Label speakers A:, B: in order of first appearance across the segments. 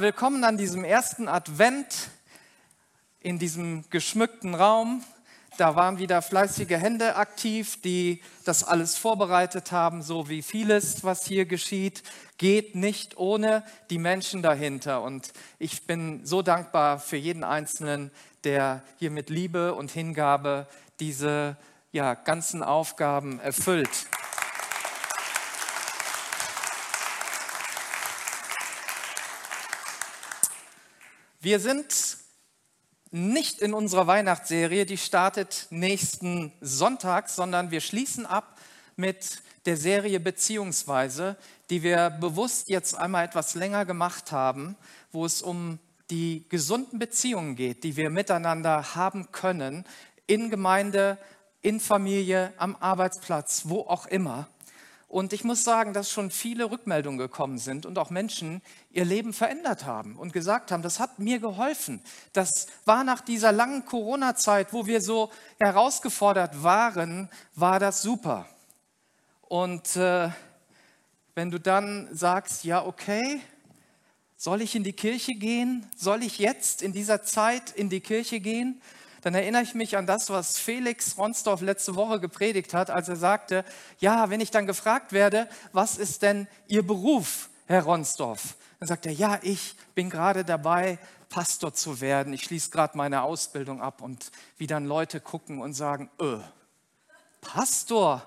A: Willkommen an diesem ersten Advent in diesem geschmückten Raum. Da waren wieder fleißige Hände aktiv, die das alles vorbereitet haben, so wie vieles, was hier geschieht, geht nicht ohne die Menschen dahinter. Und ich bin so dankbar für jeden Einzelnen, der hier mit Liebe und Hingabe diese ja, ganzen Aufgaben erfüllt. Wir sind nicht in unserer Weihnachtsserie, die startet nächsten Sonntag, sondern wir schließen ab mit der Serie Beziehungsweise, die wir bewusst jetzt einmal etwas länger gemacht haben, wo es um die gesunden Beziehungen geht, die wir miteinander haben können, in Gemeinde, in Familie, am Arbeitsplatz, wo auch immer. Und ich muss sagen, dass schon viele Rückmeldungen gekommen sind und auch Menschen ihr Leben verändert haben und gesagt haben, das hat mir geholfen. Das war nach dieser langen Corona-Zeit, wo wir so herausgefordert waren, war das super. Und äh, wenn du dann sagst, ja, okay, soll ich in die Kirche gehen? Soll ich jetzt in dieser Zeit in die Kirche gehen? Dann erinnere ich mich an das, was Felix Ronsdorf letzte Woche gepredigt hat, als er sagte, ja, wenn ich dann gefragt werde, was ist denn Ihr Beruf, Herr Ronsdorf? Dann sagt er, ja, ich bin gerade dabei, Pastor zu werden. Ich schließe gerade meine Ausbildung ab und wie dann Leute gucken und sagen, öh, Pastor,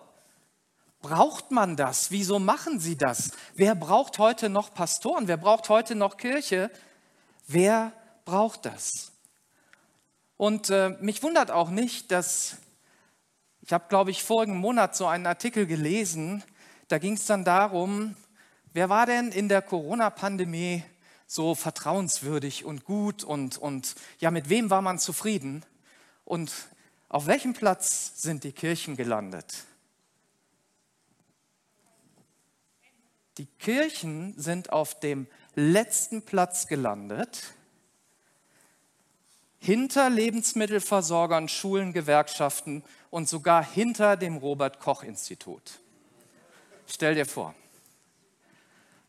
A: braucht man das? Wieso machen Sie das? Wer braucht heute noch Pastoren? Wer braucht heute noch Kirche? Wer braucht das? Und äh, mich wundert auch nicht, dass ich habe, glaube ich, vorigen Monat so einen Artikel gelesen, da ging es dann darum, wer war denn in der Corona-Pandemie so vertrauenswürdig und gut und, und ja, mit wem war man zufrieden? Und auf welchem Platz sind die Kirchen gelandet? Die Kirchen sind auf dem letzten Platz gelandet hinter Lebensmittelversorgern, Schulen, Gewerkschaften und sogar hinter dem Robert Koch Institut. Stell dir vor.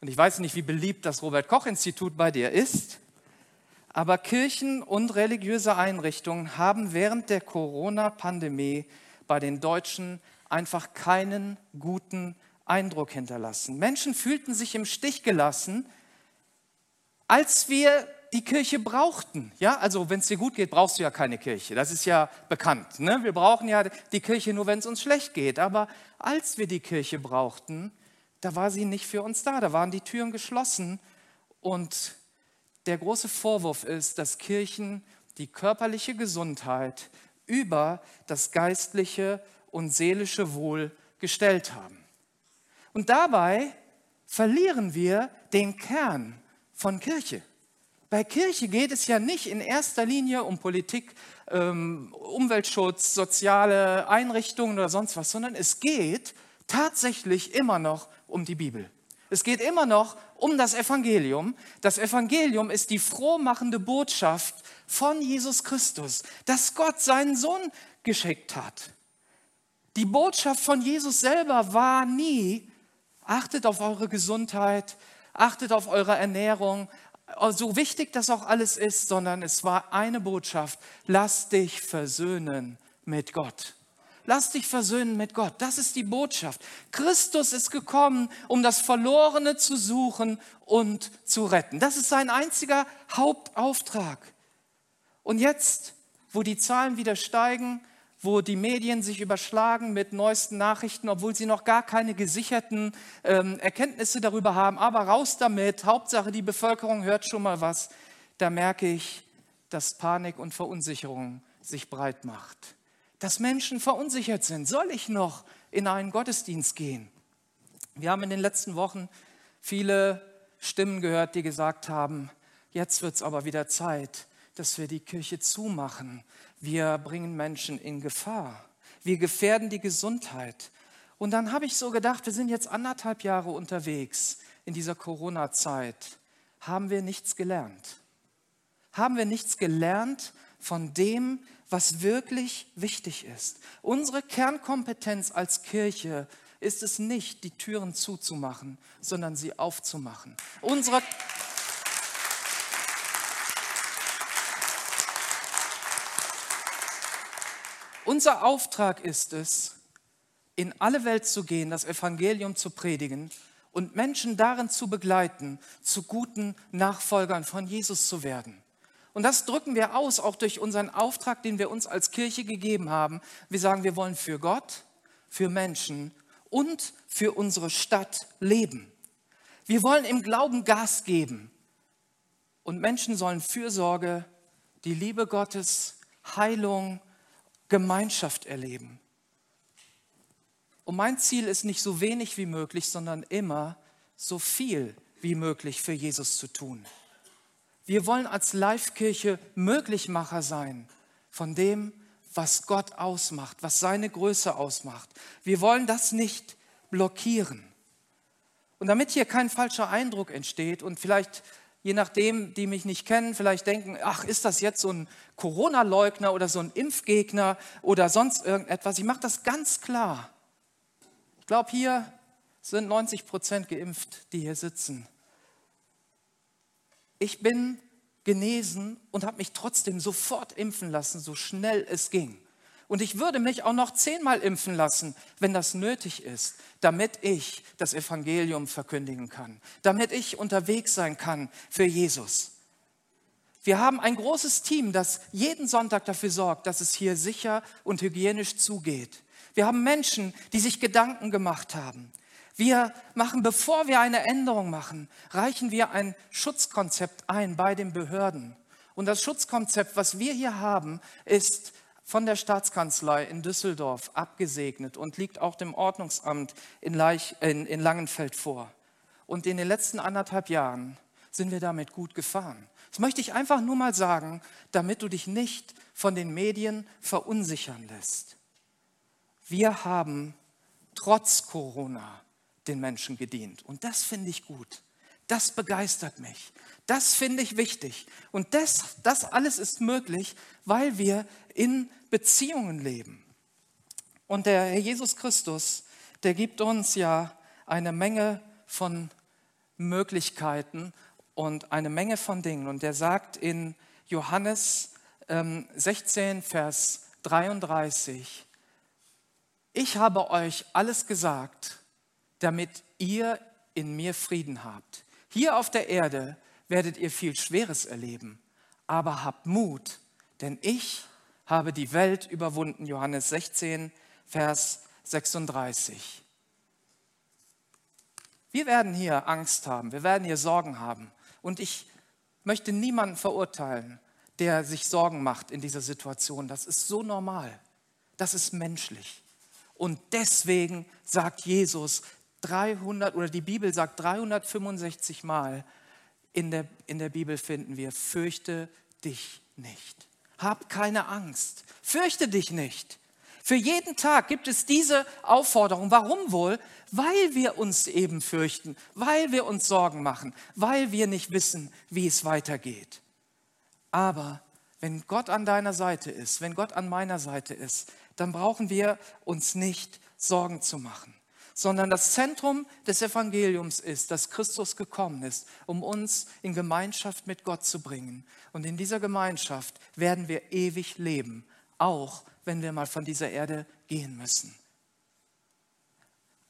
A: Und ich weiß nicht, wie beliebt das Robert Koch Institut bei dir ist, aber Kirchen und religiöse Einrichtungen haben während der Corona-Pandemie bei den Deutschen einfach keinen guten Eindruck hinterlassen. Menschen fühlten sich im Stich gelassen, als wir die Kirche brauchten. Ja, also wenn es dir gut geht, brauchst du ja keine Kirche. Das ist ja bekannt. Ne? Wir brauchen ja die Kirche nur, wenn es uns schlecht geht. Aber als wir die Kirche brauchten, da war sie nicht für uns da. Da waren die Türen geschlossen. Und der große Vorwurf ist, dass Kirchen die körperliche Gesundheit über das geistliche und seelische Wohl gestellt haben. Und dabei verlieren wir den Kern von Kirche. Bei Kirche geht es ja nicht in erster Linie um Politik, ähm, Umweltschutz, soziale Einrichtungen oder sonst was, sondern es geht tatsächlich immer noch um die Bibel. Es geht immer noch um das Evangelium. Das Evangelium ist die frohmachende Botschaft von Jesus Christus, dass Gott seinen Sohn geschickt hat. Die Botschaft von Jesus selber war nie, achtet auf eure Gesundheit, achtet auf eure Ernährung, so wichtig das auch alles ist, sondern es war eine Botschaft, lass dich versöhnen mit Gott. Lass dich versöhnen mit Gott. Das ist die Botschaft. Christus ist gekommen, um das Verlorene zu suchen und zu retten. Das ist sein einziger Hauptauftrag. Und jetzt, wo die Zahlen wieder steigen, wo die Medien sich überschlagen mit neuesten Nachrichten, obwohl sie noch gar keine gesicherten ähm, Erkenntnisse darüber haben. Aber raus damit, Hauptsache die Bevölkerung hört schon mal was. Da merke ich, dass Panik und Verunsicherung sich breit macht. Dass Menschen verunsichert sind. Soll ich noch in einen Gottesdienst gehen? Wir haben in den letzten Wochen viele Stimmen gehört, die gesagt haben, jetzt wird es aber wieder Zeit, dass wir die Kirche zumachen, wir bringen Menschen in Gefahr. Wir gefährden die Gesundheit. Und dann habe ich so gedacht, wir sind jetzt anderthalb Jahre unterwegs in dieser Corona-Zeit. Haben wir nichts gelernt? Haben wir nichts gelernt von dem, was wirklich wichtig ist? Unsere Kernkompetenz als Kirche ist es nicht, die Türen zuzumachen, sondern sie aufzumachen. Unsere Unser Auftrag ist es, in alle Welt zu gehen, das Evangelium zu predigen und Menschen darin zu begleiten, zu guten Nachfolgern von Jesus zu werden. Und das drücken wir aus, auch durch unseren Auftrag, den wir uns als Kirche gegeben haben. Wir sagen, wir wollen für Gott, für Menschen und für unsere Stadt leben. Wir wollen im Glauben Gas geben. Und Menschen sollen Fürsorge, die Liebe Gottes, Heilung, Gemeinschaft erleben. Und mein Ziel ist nicht so wenig wie möglich, sondern immer so viel wie möglich für Jesus zu tun. Wir wollen als Live-Kirche Möglichmacher sein von dem, was Gott ausmacht, was seine Größe ausmacht. Wir wollen das nicht blockieren. Und damit hier kein falscher Eindruck entsteht und vielleicht je nachdem, die mich nicht kennen, vielleicht denken, ach, ist das jetzt so ein Corona-Leugner oder so ein Impfgegner oder sonst irgendetwas. Ich mache das ganz klar. Ich glaube, hier sind 90 Prozent geimpft, die hier sitzen. Ich bin genesen und habe mich trotzdem sofort impfen lassen, so schnell es ging. Und ich würde mich auch noch zehnmal impfen lassen, wenn das nötig ist, damit ich das Evangelium verkündigen kann, damit ich unterwegs sein kann für Jesus. Wir haben ein großes Team, das jeden Sonntag dafür sorgt, dass es hier sicher und hygienisch zugeht. Wir haben Menschen, die sich Gedanken gemacht haben. Wir machen, bevor wir eine Änderung machen, reichen wir ein Schutzkonzept ein bei den Behörden. Und das Schutzkonzept, was wir hier haben, ist von der Staatskanzlei in Düsseldorf abgesegnet und liegt auch dem Ordnungsamt in, Leich, in, in Langenfeld vor. Und in den letzten anderthalb Jahren sind wir damit gut gefahren. Das möchte ich einfach nur mal sagen, damit du dich nicht von den Medien verunsichern lässt. Wir haben trotz Corona den Menschen gedient. Und das finde ich gut. Das begeistert mich. Das finde ich wichtig. Und das, das alles ist möglich, weil wir in Beziehungen leben. Und der Herr Jesus Christus, der gibt uns ja eine Menge von Möglichkeiten und eine Menge von Dingen. Und der sagt in Johannes 16, ähm, Vers 33, ich habe euch alles gesagt, damit ihr in mir Frieden habt. Hier auf der Erde werdet ihr viel Schweres erleben, aber habt Mut, denn ich habe die Welt überwunden. Johannes 16, Vers 36. Wir werden hier Angst haben, wir werden hier Sorgen haben. Und ich möchte niemanden verurteilen, der sich Sorgen macht in dieser Situation. Das ist so normal, das ist menschlich. Und deswegen sagt Jesus 300 oder die Bibel sagt 365 Mal in der, in der Bibel finden wir, fürchte dich nicht. Hab keine Angst. Fürchte dich nicht. Für jeden Tag gibt es diese Aufforderung. Warum wohl? Weil wir uns eben fürchten, weil wir uns Sorgen machen, weil wir nicht wissen, wie es weitergeht. Aber wenn Gott an deiner Seite ist, wenn Gott an meiner Seite ist, dann brauchen wir uns nicht Sorgen zu machen, sondern das Zentrum des Evangeliums ist, dass Christus gekommen ist, um uns in Gemeinschaft mit Gott zu bringen. Und in dieser Gemeinschaft werden wir ewig leben, auch wenn wir mal von dieser Erde gehen müssen.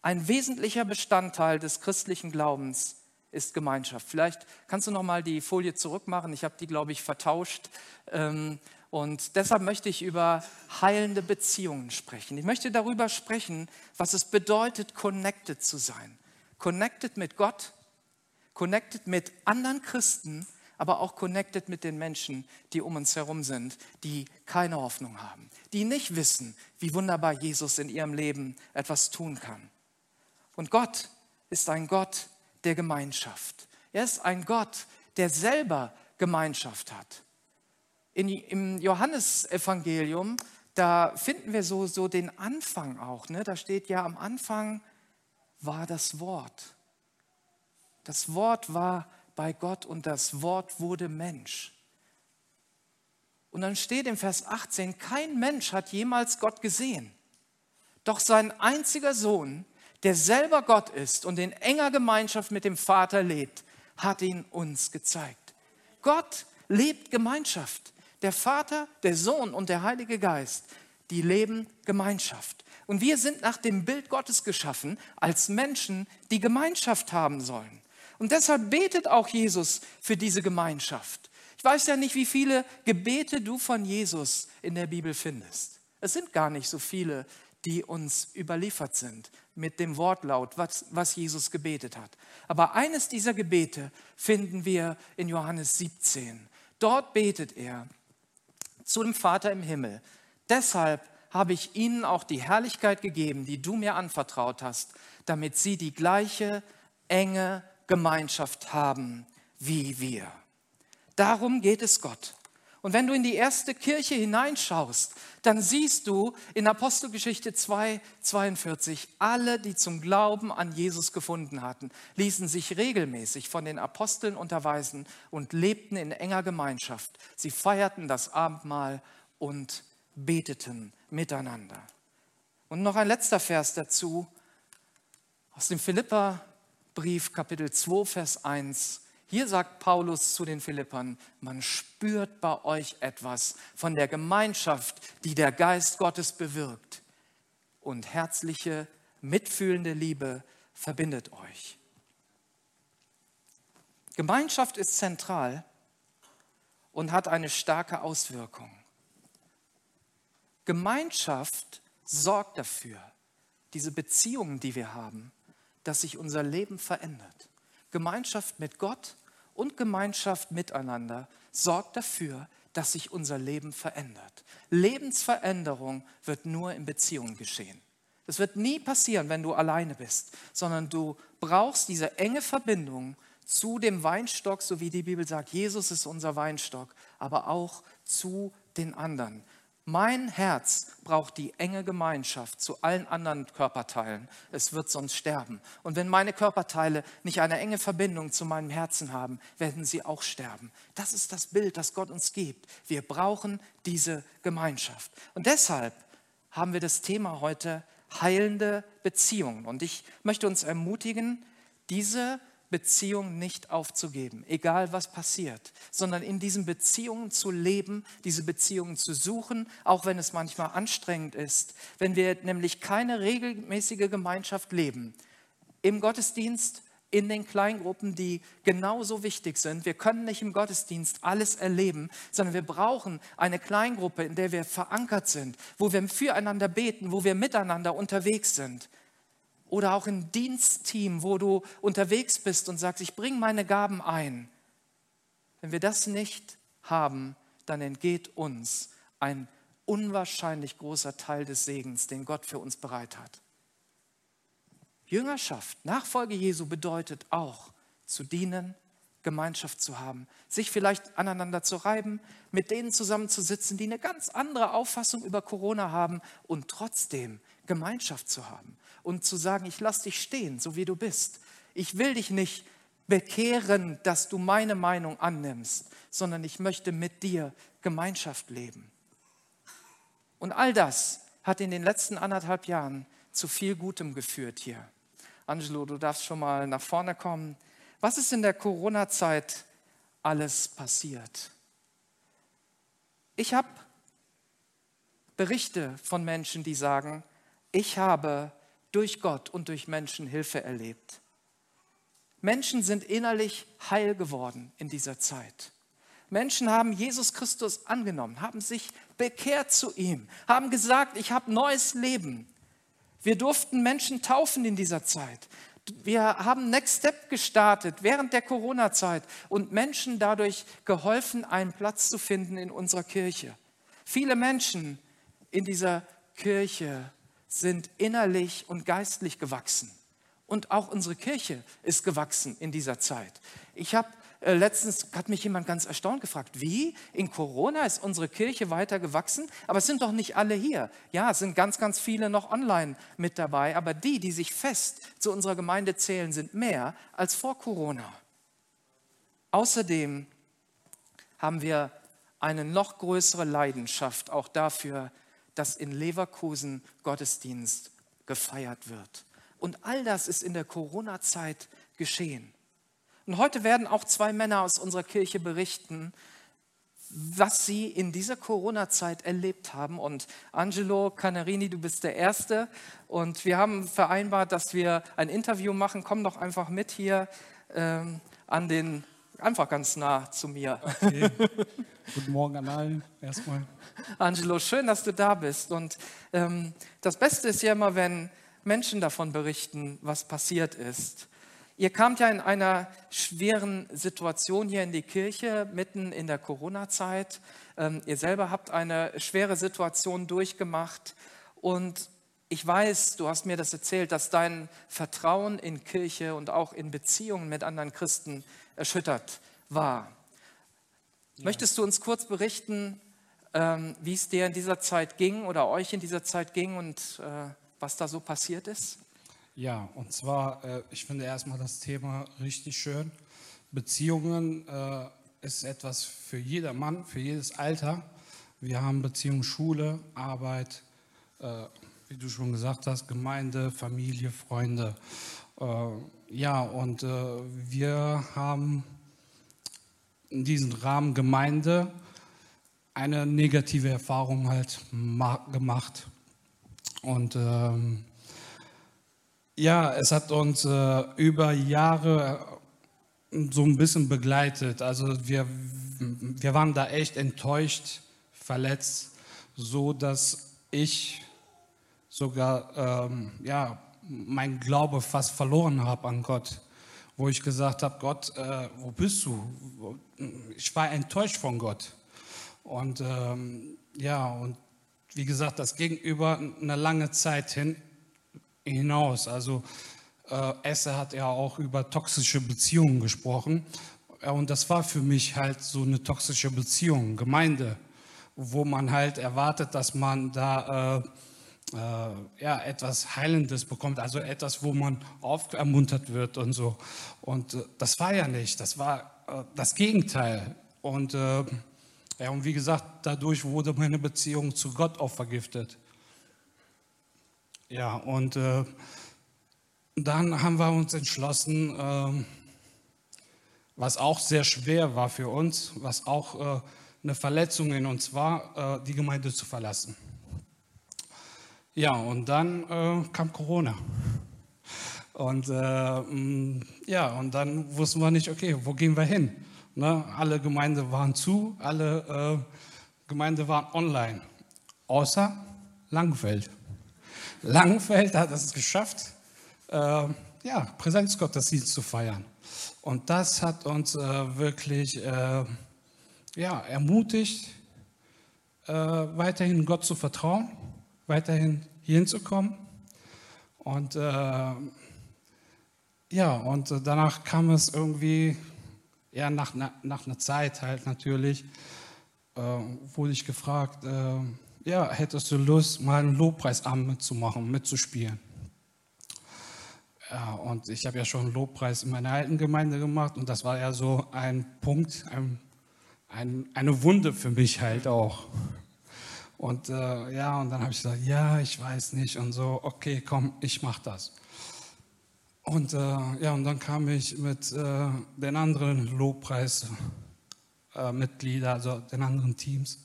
A: Ein wesentlicher Bestandteil des christlichen Glaubens ist Gemeinschaft. Vielleicht kannst du noch mal die Folie zurückmachen. Ich habe die, glaube ich, vertauscht. Ähm, und deshalb möchte ich über heilende Beziehungen sprechen. Ich möchte darüber sprechen, was es bedeutet, connected zu sein. Connected mit Gott, connected mit anderen Christen, aber auch connected mit den Menschen, die um uns herum sind, die keine Hoffnung haben, die nicht wissen, wie wunderbar Jesus in ihrem Leben etwas tun kann. Und Gott ist ein Gott der Gemeinschaft. Er ist ein Gott, der selber Gemeinschaft hat in, im Johannesevangelium, da finden wir so, so den Anfang auch. Ne? Da steht ja, am Anfang war das Wort. Das Wort war bei Gott und das Wort wurde Mensch. Und dann steht im Vers 18, kein Mensch hat jemals Gott gesehen. Doch sein einziger Sohn, der selber Gott ist und in enger Gemeinschaft mit dem Vater lebt, hat ihn uns gezeigt. Gott lebt Gemeinschaft. Der Vater, der Sohn und der Heilige Geist, die leben Gemeinschaft. Und wir sind nach dem Bild Gottes geschaffen als Menschen, die Gemeinschaft haben sollen. Und deshalb betet auch Jesus für diese Gemeinschaft. Ich weiß ja nicht, wie viele Gebete du von Jesus in der Bibel findest. Es sind gar nicht so viele, die uns überliefert sind mit dem Wortlaut, was, was Jesus gebetet hat. Aber eines dieser Gebete finden wir in Johannes 17. Dort betet er zu dem Vater im Himmel. Deshalb habe ich ihnen auch die Herrlichkeit gegeben, die du mir anvertraut hast, damit sie die gleiche enge Gemeinschaft haben wie wir. Darum geht es Gott. Und wenn du in die erste Kirche hineinschaust, dann siehst du in Apostelgeschichte 2, 42, alle, die zum Glauben an Jesus gefunden hatten, ließen sich regelmäßig von den Aposteln unterweisen und lebten in enger Gemeinschaft. Sie feierten das Abendmahl und beteten miteinander. Und noch ein letzter Vers dazu aus dem Philipperbrief Kapitel 2, Vers 1. Hier sagt Paulus zu den Philippern, man spürt bei euch etwas von der Gemeinschaft, die der Geist Gottes bewirkt. Und herzliche, mitfühlende Liebe verbindet euch. Gemeinschaft ist zentral und hat eine starke Auswirkung. Gemeinschaft sorgt dafür, diese Beziehungen, die wir haben, dass sich unser Leben verändert. Gemeinschaft mit Gott und Gemeinschaft miteinander sorgt dafür, dass sich unser Leben verändert. Lebensveränderung wird nur in Beziehungen geschehen. Das wird nie passieren, wenn du alleine bist, sondern du brauchst diese enge Verbindung zu dem Weinstock, so wie die Bibel sagt, Jesus ist unser Weinstock, aber auch zu den anderen. Mein Herz braucht die enge Gemeinschaft zu allen anderen Körperteilen. Es wird sonst sterben. Und wenn meine Körperteile nicht eine enge Verbindung zu meinem Herzen haben, werden sie auch sterben. Das ist das Bild, das Gott uns gibt. Wir brauchen diese Gemeinschaft. Und deshalb haben wir das Thema heute heilende Beziehungen. Und ich möchte uns ermutigen, diese Beziehung nicht aufzugeben, egal was passiert, sondern in diesen Beziehungen zu leben, diese Beziehungen zu suchen, auch wenn es manchmal anstrengend ist. Wenn wir nämlich keine regelmäßige Gemeinschaft leben, im Gottesdienst, in den Kleingruppen, die genauso wichtig sind. Wir können nicht im Gottesdienst alles erleben, sondern wir brauchen eine Kleingruppe, in der wir verankert sind, wo wir füreinander beten, wo wir miteinander unterwegs sind. Oder auch im Dienstteam, wo du unterwegs bist und sagst, ich bringe meine Gaben ein. Wenn wir das nicht haben, dann entgeht uns ein unwahrscheinlich großer Teil des Segens, den Gott für uns bereit hat. Jüngerschaft, Nachfolge Jesu bedeutet auch zu dienen, Gemeinschaft zu haben, sich vielleicht aneinander zu reiben, mit denen zusammenzusitzen, die eine ganz andere Auffassung über Corona haben und trotzdem Gemeinschaft zu haben und zu sagen, ich lasse dich stehen, so wie du bist. Ich will dich nicht bekehren, dass du meine Meinung annimmst, sondern ich möchte mit dir Gemeinschaft leben. Und all das hat in den letzten anderthalb Jahren zu viel Gutem geführt hier. Angelo, du darfst schon mal nach vorne kommen. Was ist in der Corona-Zeit alles passiert? Ich habe Berichte von Menschen, die sagen, ich habe durch Gott und durch Menschen Hilfe erlebt. Menschen sind innerlich heil geworden in dieser Zeit. Menschen haben Jesus Christus angenommen, haben sich bekehrt zu ihm, haben gesagt, ich habe neues Leben. Wir durften Menschen taufen in dieser Zeit. Wir haben Next Step gestartet während der Corona-Zeit und Menschen dadurch geholfen, einen Platz zu finden in unserer Kirche. Viele Menschen in dieser Kirche sind innerlich und geistlich gewachsen. Und auch unsere Kirche ist gewachsen in dieser Zeit. Ich habe äh, letztens, hat mich jemand ganz erstaunt gefragt, wie? In Corona ist unsere Kirche weiter gewachsen? Aber es sind doch nicht alle hier. Ja, es sind ganz, ganz viele noch online mit dabei. Aber die, die sich fest zu unserer Gemeinde zählen, sind mehr als vor Corona. Außerdem haben wir eine noch größere Leidenschaft auch dafür, dass in Leverkusen Gottesdienst gefeiert wird. Und all das ist in der Corona-Zeit geschehen. Und heute werden auch zwei Männer aus unserer Kirche berichten, was sie in dieser Corona-Zeit erlebt haben. Und Angelo Canarini, du bist der Erste. Und wir haben vereinbart, dass wir ein Interview machen. Komm doch einfach mit hier ähm, an den, einfach ganz nah zu mir. Okay.
B: Guten Morgen an allen erstmal.
A: Angelo, schön, dass du da bist. Und ähm, das Beste ist ja immer, wenn Menschen davon berichten, was passiert ist. Ihr kamt ja in einer schweren Situation hier in die Kirche, mitten in der Corona-Zeit. Ähm, ihr selber habt eine schwere Situation durchgemacht. Und ich weiß, du hast mir das erzählt, dass dein Vertrauen in Kirche und auch in Beziehungen mit anderen Christen erschüttert war. Ja. Möchtest du uns kurz berichten, ähm, wie es dir in dieser Zeit ging oder euch in dieser Zeit ging und äh, was da so passiert ist?
B: Ja, und zwar, äh, ich finde erstmal das Thema richtig schön. Beziehungen äh, ist etwas für jeder Mann, für jedes Alter. Wir haben Beziehungen, Schule, Arbeit, wie du schon gesagt hast, Gemeinde, Familie, Freunde. ja, und wir haben in diesem Rahmen Gemeinde eine negative Erfahrung halt gemacht. Und ähm, ja, es hat uns äh, über Jahre äh, so ein bisschen begleitet. Also wir, wir waren da echt enttäuscht, verletzt, so dass ich sogar ähm, ja, mein Glaube fast verloren habe an Gott. Wo ich gesagt habe, Gott, äh, wo bist du? Ich war enttäuscht von Gott. Und ähm, ja, und wie gesagt, das ging über eine lange Zeit hin hinaus. Also äh, Esse hat ja auch über toxische Beziehungen gesprochen. Und das war für mich halt so eine toxische Beziehung, Gemeinde, wo man halt erwartet, dass man da äh, äh, ja, etwas Heilendes bekommt, also etwas, wo man aufermuntert wird und so. Und äh, das war ja nicht, das war äh, das Gegenteil. Und, äh, ja, und wie gesagt, dadurch wurde meine Beziehung zu Gott auch vergiftet. Ja, und äh, dann haben wir uns entschlossen, äh, was auch sehr schwer war für uns, was auch äh, eine Verletzung in uns war, die Gemeinde zu verlassen. Ja, und dann äh, kam Corona. Und äh, mm, ja, und dann wussten wir nicht, okay, wo gehen wir hin? Ne? Alle Gemeinden waren zu, alle Gemeinden waren online, außer Langfeld. Langenfeld hat es geschafft, äh, ja, Präsenzgottesdienst zu feiern. Und das hat uns äh, wirklich äh, ja, ermutigt, äh, weiterhin Gott zu vertrauen, weiterhin hier hinzukommen. Und äh, ja, und danach kam es irgendwie, ja, nach, nach einer Zeit halt natürlich, äh, wurde ich gefragt, ja, hättest du Lust, mal einen Lobpreisabend mitzumachen, mitzuspielen? Ja, und ich habe ja schon einen Lobpreis in meiner alten Gemeinde gemacht und das war ja so ein Punkt, ein, ein, eine Wunde für mich halt auch. Und äh, ja, und dann habe ich gesagt, ja, ich weiß nicht und so, okay, komm, ich mache das. Und äh, ja, und dann kam ich mit äh, den anderen Lobpreismitgliedern, äh, also den anderen Teams,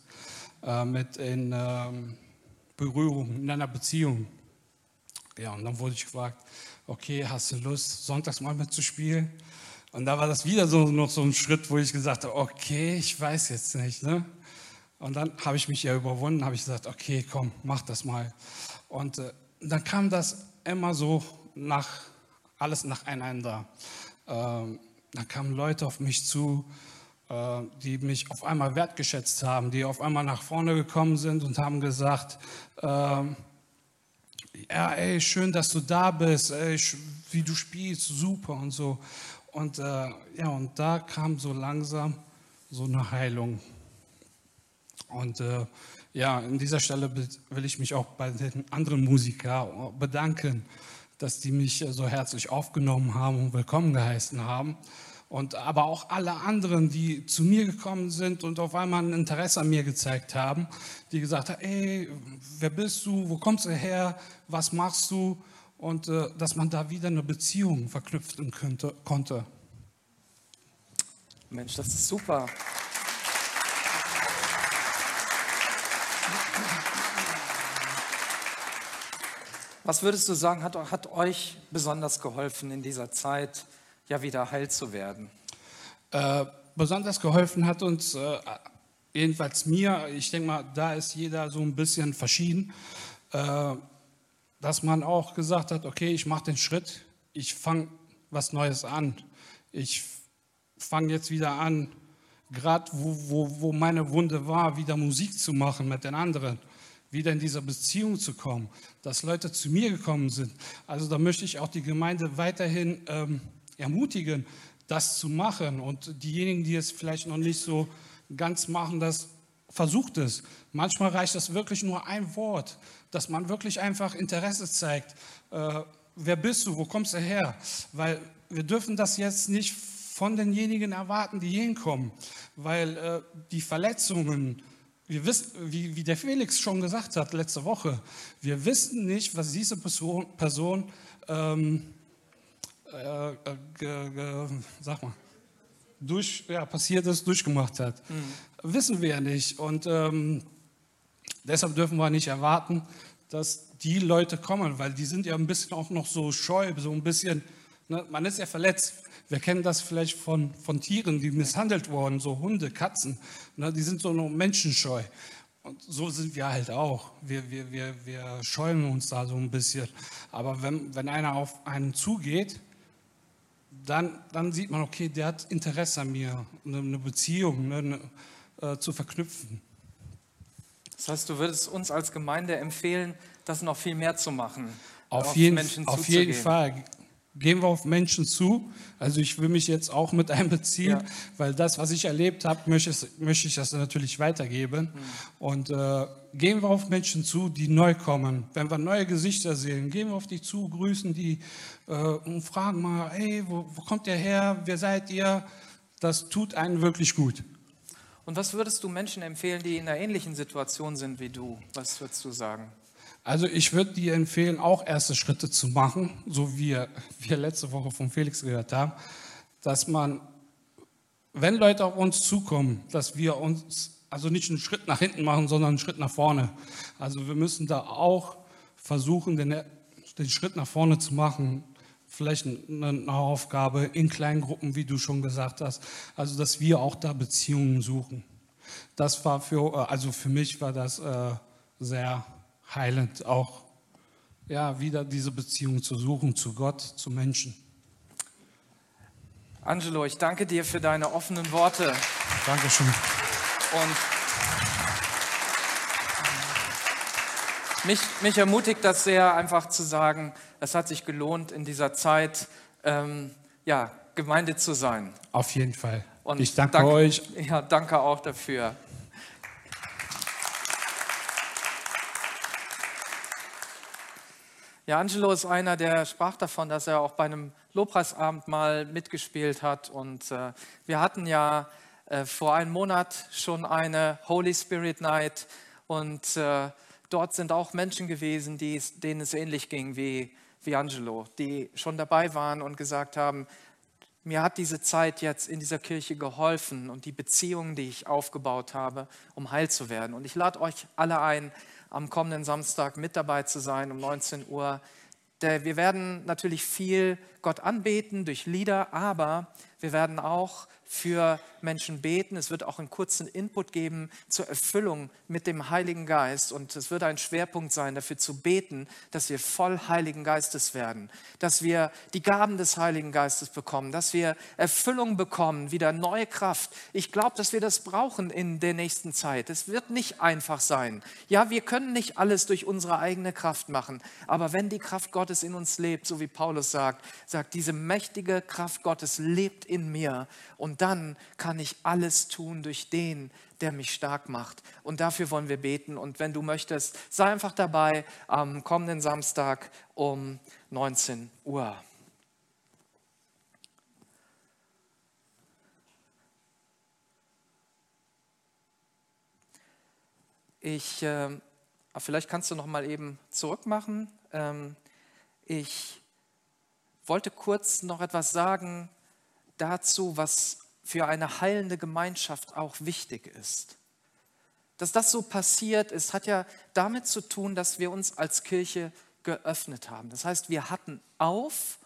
B: äh, mit in ähm, Berührung, in einer Beziehung. Ja, und dann wurde ich gefragt, okay, hast du Lust, sonntags mal mitzuspielen? Und da war das wieder so noch so ein Schritt, wo ich gesagt habe, okay, ich weiß jetzt nicht. Ne? Und dann habe ich mich ja überwunden, habe ich gesagt, okay, komm, mach das mal. Und äh, dann kam das immer so nach, alles nacheinander. Ähm, dann kamen Leute auf mich zu, äh, die mich auf einmal wertgeschätzt haben, die auf einmal nach vorne gekommen sind und haben gesagt, äh, ja, ey, schön, dass du da bist, ey, wie du spielst, super und so. Und äh, ja, und da kam so langsam so eine Heilung. Und äh, ja, an dieser Stelle will ich mich auch bei den anderen Musikern bedanken, dass die mich so herzlich aufgenommen haben und willkommen geheißen haben und aber auch alle anderen, die zu mir gekommen sind und auf einmal ein Interesse an mir gezeigt haben, die gesagt haben, ey, wer bist du, wo kommst du her, was machst du und äh, dass man da wieder eine Beziehung verknüpfen könnte, konnte.
A: Mensch, das ist super. Was würdest du sagen, hat, hat euch besonders geholfen, in dieser Zeit ja wieder heil zu werden?
B: Äh, besonders geholfen hat uns, äh, jedenfalls mir, ich denke mal, da ist jeder so ein bisschen verschieden, äh, dass man auch gesagt hat, okay, ich mache den Schritt, ich fange was Neues an. Ich fange jetzt wieder an, gerade wo, wo, wo meine Wunde war, wieder Musik zu machen mit den anderen, wieder in dieser Beziehung zu kommen, dass Leute zu mir gekommen sind. Also da möchte ich auch die Gemeinde weiterhin ähm, ermutigen, das zu machen. Und diejenigen, die es vielleicht noch nicht so ganz machen, das versucht es. Manchmal reicht das wirklich nur ein Wort, dass man wirklich einfach Interesse zeigt. Äh, wer bist du? Wo kommst du her? Weil wir dürfen das jetzt nicht von denjenigen erwarten, die hinkommen, weil äh, die Verletzungen, wir wissen, wie, wie, der Felix schon gesagt hat letzte Woche, wir wissen nicht, was diese Person, Person ähm, äh, ge, sag mal, durch, ja, passiert ist, durchgemacht hat. Mhm. Wissen wir ja nicht. Und ähm, deshalb dürfen wir nicht erwarten, dass die Leute kommen, weil die sind ja ein bisschen auch noch so scheu, so ein bisschen, ne, man ist ja verletzt. Wir kennen das vielleicht von, von Tieren, die misshandelt wurden, so Hunde, Katzen, ne, die sind so noch menschenscheu. Und so sind wir halt auch. Wir, wir, wir, wir scheuen uns da so ein bisschen. Aber wenn, wenn einer auf einen zugeht, dann, dann sieht man, okay, der hat Interesse an mir, eine, eine Beziehung ne, eine, äh, zu verknüpfen.
A: Das heißt, du würdest uns als Gemeinde empfehlen, das noch viel mehr zu machen.
B: Auf, auf jeden, auf jeden Fall. Gehen wir auf Menschen zu. Also ich will mich jetzt auch mit einbeziehen, ja. weil das, was ich erlebt habe, möchte, möchte ich das natürlich weitergeben. Mhm. Und äh, gehen wir auf Menschen zu, die neu kommen. Wenn wir neue Gesichter sehen, gehen wir auf die zu, grüßen die äh, und fragen mal, hey, wo, wo kommt ihr her? Wer seid ihr? Das tut einen wirklich gut.
A: Und was würdest du Menschen empfehlen, die in einer ähnlichen Situation sind wie du? Was würdest du sagen?
B: Also ich würde dir empfehlen, auch erste Schritte zu machen, so wie wir letzte Woche von Felix gehört haben, dass man, wenn Leute auf uns zukommen, dass wir uns also nicht einen Schritt nach hinten machen, sondern einen Schritt nach vorne. Also wir müssen da auch versuchen, den, den Schritt nach vorne zu machen. Vielleicht eine, eine Aufgabe in kleinen Gruppen, wie du schon gesagt hast. Also dass wir auch da Beziehungen suchen. Das war für, also für mich war das äh, sehr heilend, auch ja, wieder diese Beziehung zu suchen zu Gott, zu Menschen.
A: Angelo, ich danke dir für deine offenen Worte.
B: Dankeschön.
A: Und mich, mich ermutigt das sehr, einfach zu sagen, es hat sich gelohnt, in dieser Zeit ähm, ja, Gemeinde zu sein.
B: Auf jeden Fall. Und ich danke, danke euch.
A: Ja, danke auch dafür. Ja, Angelo ist einer, der sprach davon, dass er auch bei einem Lobpreisabend mal mitgespielt hat. Und äh, wir hatten ja äh, vor einem Monat schon eine Holy Spirit Night. Und äh, dort sind auch Menschen gewesen, die, denen es ähnlich ging wie, wie Angelo, die schon dabei waren und gesagt haben, mir hat diese Zeit jetzt in dieser Kirche geholfen und die Beziehungen, die ich aufgebaut habe, um heil zu werden. Und ich lade euch alle ein, am kommenden Samstag mit dabei zu sein um 19 Uhr. Wir werden natürlich viel Gott anbeten durch Lieder, aber wir werden auch für Menschen beten. Es wird auch einen kurzen Input geben zur Erfüllung mit dem Heiligen Geist. Und es wird ein Schwerpunkt sein, dafür zu beten, dass wir voll Heiligen Geistes werden, dass wir die Gaben des Heiligen Geistes bekommen, dass wir Erfüllung bekommen, wieder neue Kraft. Ich glaube, dass wir das brauchen in der nächsten Zeit. Es wird nicht einfach sein. Ja, wir können nicht alles durch unsere eigene Kraft machen. Aber wenn die Kraft Gottes in uns lebt, so wie Paulus sagt, sagt, diese mächtige Kraft Gottes lebt in mir und dann kann ich alles tun durch den, der mich stark macht. Und dafür wollen wir beten. Und wenn du möchtest, sei einfach dabei am kommenden Samstag um 19 Uhr. Ich, äh, vielleicht kannst du noch mal eben zurückmachen. Ähm, ich wollte kurz noch etwas sagen dazu, was für eine heilende Gemeinschaft auch wichtig ist. Dass das so passiert ist, hat ja damit zu tun, dass wir uns als Kirche geöffnet haben. Das heißt, wir hatten auf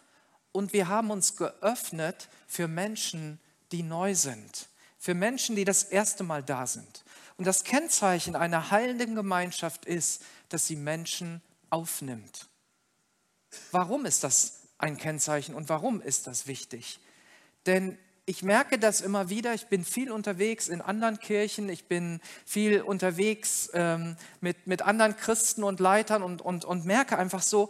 A: und wir haben uns geöffnet für Menschen, die neu sind, für Menschen, die das erste Mal da sind. Und das Kennzeichen einer heilenden Gemeinschaft ist, dass sie Menschen aufnimmt. Warum ist das ein Kennzeichen und warum ist das wichtig? Denn ich merke das immer wieder. Ich bin viel unterwegs in anderen Kirchen. Ich bin viel unterwegs ähm, mit, mit anderen Christen und Leitern und, und, und merke einfach so,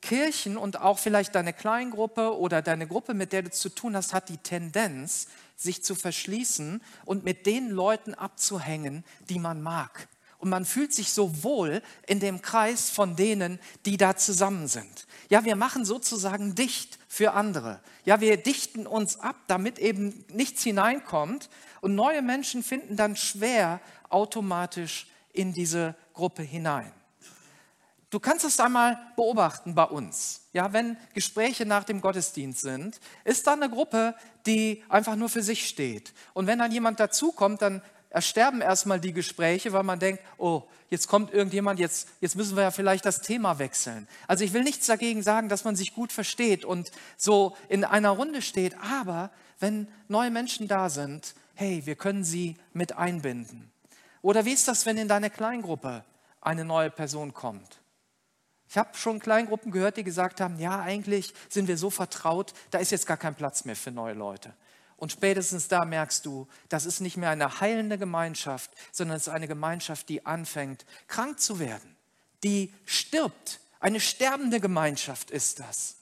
A: Kirchen und auch vielleicht deine Kleingruppe oder deine Gruppe, mit der du zu tun hast, hat die Tendenz, sich zu verschließen und mit den Leuten abzuhängen, die man mag. Und man fühlt sich so wohl in dem Kreis von denen, die da zusammen sind. Ja, wir machen sozusagen dicht für andere. Ja, wir dichten uns ab, damit eben nichts hineinkommt. Und neue Menschen finden dann schwer automatisch in diese Gruppe hinein. Du kannst es einmal beobachten bei uns. Ja, wenn Gespräche nach dem Gottesdienst sind, ist da eine Gruppe, die einfach nur für sich steht. Und wenn dann jemand dazukommt, dann ersterben erstmal die Gespräche, weil man denkt, oh, jetzt kommt irgendjemand, jetzt, jetzt müssen wir ja vielleicht das Thema wechseln. Also ich will nichts dagegen sagen, dass man sich gut versteht und so in einer Runde steht, aber wenn neue Menschen da sind, hey, wir können sie mit einbinden. Oder wie ist das, wenn in deine Kleingruppe eine neue Person kommt? Ich habe schon Kleingruppen gehört, die gesagt haben, ja, eigentlich sind wir so vertraut, da ist jetzt gar kein Platz mehr für neue Leute. Und spätestens da merkst du, das ist nicht mehr eine heilende Gemeinschaft, sondern es ist eine Gemeinschaft, die anfängt, krank zu werden, die stirbt. Eine sterbende Gemeinschaft ist das.